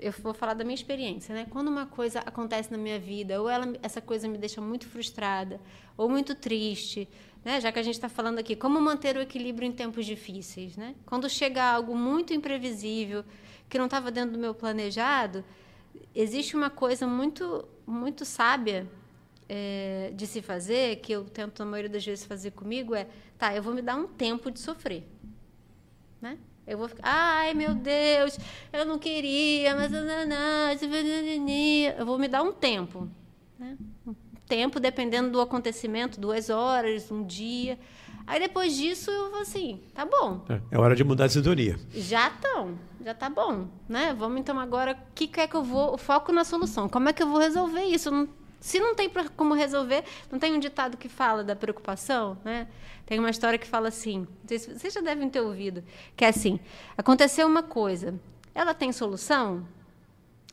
eu vou falar da minha experiência, né? Quando uma coisa acontece na minha vida, ou ela, essa coisa me deixa muito frustrada, ou muito triste, né? Já que a gente está falando aqui, como manter o equilíbrio em tempos difíceis, né? Quando chega algo muito imprevisível, que não estava dentro do meu planejado, existe uma coisa muito, muito sábia é, de se fazer, que eu tento, na maioria das vezes, fazer comigo, é, tá, eu vou me dar um tempo de sofrer, né? Eu vou ficar, ai meu Deus, eu não queria, mas eu vou me dar um tempo, né? Um tempo dependendo do acontecimento, duas horas, um dia. Aí depois disso eu vou assim, tá bom. É, é hora de mudar de sintonia. Já estão, já tá bom, né? Vamos então agora, o que, é que eu vou, o foco na solução. Como é que eu vou resolver isso? Não, se não tem como resolver, não tem um ditado que fala da preocupação, né? Tem uma história que fala assim, vocês já devem ter ouvido, que é assim: aconteceu uma coisa, ela tem solução?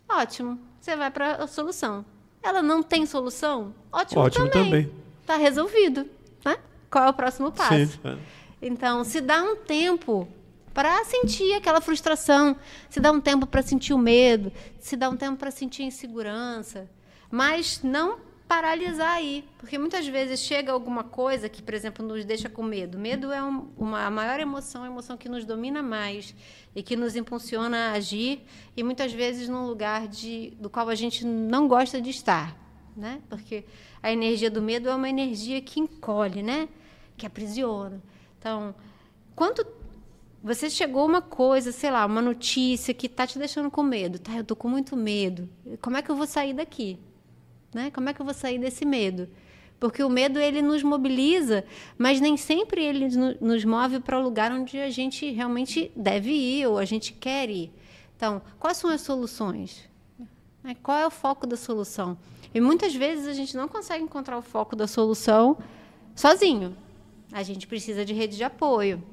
Ótimo, você vai para a solução. Ela não tem solução? Ótimo, Ótimo também. Está resolvido, né? Qual é o próximo passo? Sim. É. Então, se dá um tempo para sentir aquela frustração, se dá um tempo para sentir o medo, se dá um tempo para sentir a insegurança, mas não paralisar aí, porque muitas vezes chega alguma coisa que, por exemplo, nos deixa com medo. Medo é um, uma a maior emoção, a emoção que nos domina mais e que nos impulsiona a agir e muitas vezes num lugar de, do qual a gente não gosta de estar, né? Porque a energia do medo é uma energia que encolhe, né? Que aprisiona. Então, quanto você chegou uma coisa, sei lá, uma notícia que está te deixando com medo, tá? Eu tô com muito medo. Como é que eu vou sair daqui? Né? Como é que eu vou sair desse medo? Porque o medo ele nos mobiliza, mas nem sempre ele nos move para o lugar onde a gente realmente deve ir ou a gente quer ir. Então, quais são as soluções? Né? Qual é o foco da solução? E muitas vezes a gente não consegue encontrar o foco da solução sozinho. A gente precisa de rede de apoio.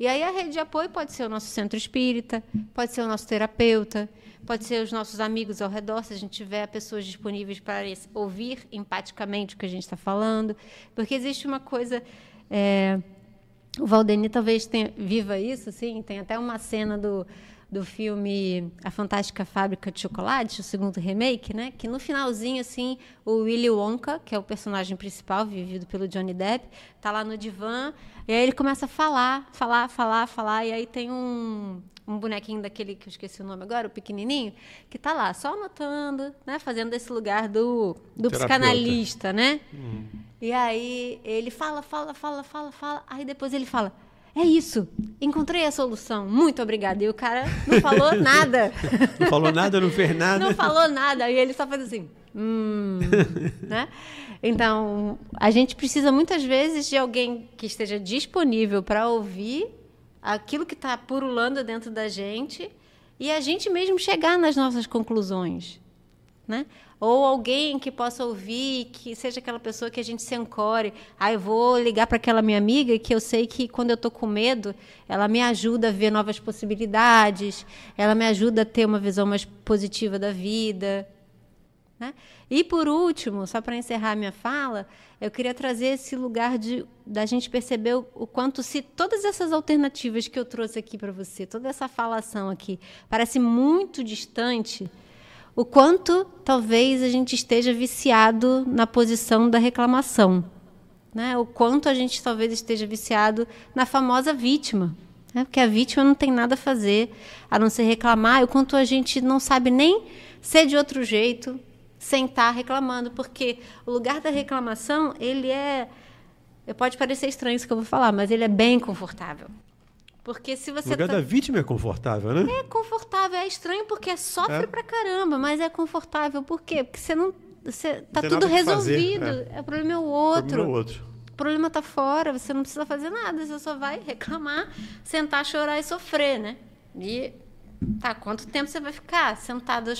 E aí a rede de apoio pode ser o nosso centro espírita, pode ser o nosso terapeuta, pode ser os nossos amigos ao redor, se a gente tiver pessoas disponíveis para ouvir empaticamente o que a gente está falando. Porque existe uma coisa. É, o Valdeni talvez tenha, viva isso, sim. Tem até uma cena do, do filme A Fantástica Fábrica de Chocolate, o segundo remake, né? Que no finalzinho, assim, o Willy Wonka, que é o personagem principal, vivido pelo Johnny Depp, tá lá no divã, e aí ele começa a falar, falar, falar, falar, e aí tem um, um bonequinho daquele que eu esqueci o nome agora, o pequenininho, que está lá só anotando, né, fazendo esse lugar do, do psicanalista, né? Hum. E aí ele fala, fala, fala, fala, fala, aí depois ele fala: "É isso, encontrei a solução. Muito obrigada". E o cara não falou nada. não falou nada, não fez nada. Não falou nada, e ele só faz assim: "Hum", né? Então, a gente precisa muitas vezes de alguém que esteja disponível para ouvir aquilo que está purulando dentro da gente e a gente mesmo chegar nas nossas conclusões, né? Ou alguém que possa ouvir, que seja aquela pessoa que a gente se ancore. Ah, eu vou ligar para aquela minha amiga que eu sei que quando eu estou com medo, ela me ajuda a ver novas possibilidades, ela me ajuda a ter uma visão mais positiva da vida. Né? E por último, só para encerrar minha fala, eu queria trazer esse lugar de da gente perceber o, o quanto se todas essas alternativas que eu trouxe aqui para você, toda essa falação aqui, parece muito distante, o quanto talvez a gente esteja viciado na posição da reclamação, né? O quanto a gente talvez esteja viciado na famosa vítima, né? Porque a vítima não tem nada a fazer a não ser reclamar, e o quanto a gente não sabe nem ser de outro jeito, sem estar reclamando, porque o lugar da reclamação, ele é pode parecer estranho isso que eu vou falar, mas ele é bem confortável. Porque se você. O lugar tá... da vítima é confortável, né? É confortável, é estranho porque sofre é. pra caramba, mas é confortável. Por quê? Porque você não. Você, tá tudo resolvido. É. é. O problema é o outro. O problema é o outro. O problema tá fora, você não precisa fazer nada, você só vai reclamar, sentar, chorar e sofrer, né? E tá, quanto tempo você vai ficar sentado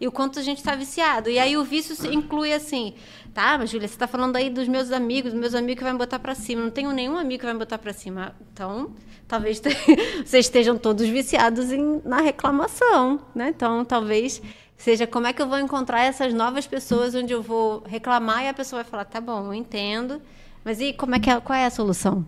e o quanto a gente está viciado. E aí o vício inclui assim, tá, mas Júlia, você está falando aí dos meus amigos, dos meus amigos que vai me botar para cima. Não tenho nenhum amigo que vai me botar para cima. Então, talvez vocês estejam todos viciados em, na reclamação, né? Então, talvez seja como é que eu vou encontrar essas novas pessoas onde eu vou reclamar e a pessoa vai falar, tá bom, eu entendo, mas e como é que é, qual é a solução?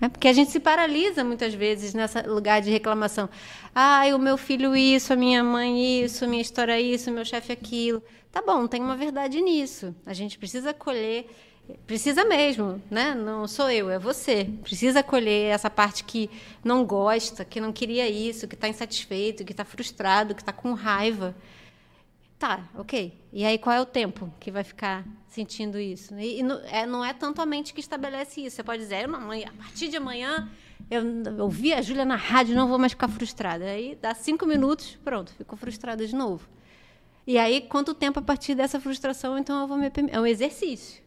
É porque a gente se paralisa muitas vezes nesse lugar de reclamação. Ah, o meu filho isso, a minha mãe isso, minha história isso, meu chefe aquilo. Tá bom, tem uma verdade nisso. A gente precisa colher, precisa mesmo, né? Não sou eu, é você. Precisa colher essa parte que não gosta, que não queria isso, que está insatisfeito, que está frustrado, que está com raiva. Tá, ok. E aí qual é o tempo que vai ficar sentindo isso? E, e não, é, não é tanto a mente que estabelece isso. Você pode dizer, a partir de amanhã eu ouvi a Júlia na rádio, não vou mais ficar frustrada. Aí dá cinco minutos, pronto, ficou frustrada de novo. E aí quanto tempo a partir dessa frustração, então eu vou me é um exercício,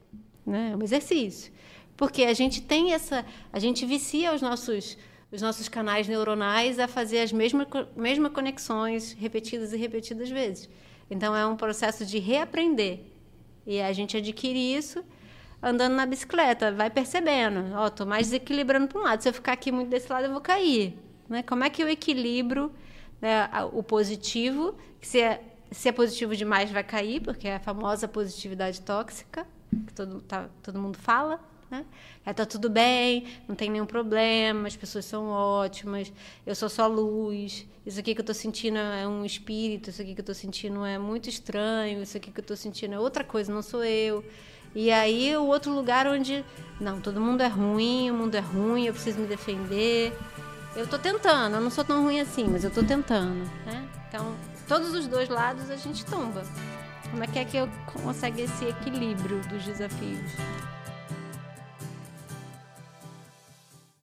né? É um exercício, porque a gente tem essa, a gente vicia os nossos os nossos canais neuronais a fazer as mesmas mesmas conexões repetidas e repetidas vezes. Então é um processo de reaprender. E a gente adquire isso andando na bicicleta, vai percebendo, ó, oh, tô mais desequilibrando para um lado, se eu ficar aqui muito desse lado eu vou cair, né? Como é que eu equilibro né, o positivo, que se é, se é positivo demais vai cair, porque é a famosa positividade tóxica, que todo, tá, todo mundo fala, né? Tá tudo bem, não tem nenhum problema, as pessoas são ótimas, eu sou só luz, isso aqui que eu estou sentindo é um espírito, isso aqui que eu estou sentindo é muito estranho, isso aqui que eu estou sentindo é outra coisa, não sou eu. E aí o outro lugar onde, não, todo mundo é ruim, o mundo é ruim, eu preciso me defender. Eu estou tentando, eu não sou tão ruim assim, mas eu estou tentando, né? Então, todos os dois lados a gente tomba. Como é que é que eu consigo esse equilíbrio dos desafios?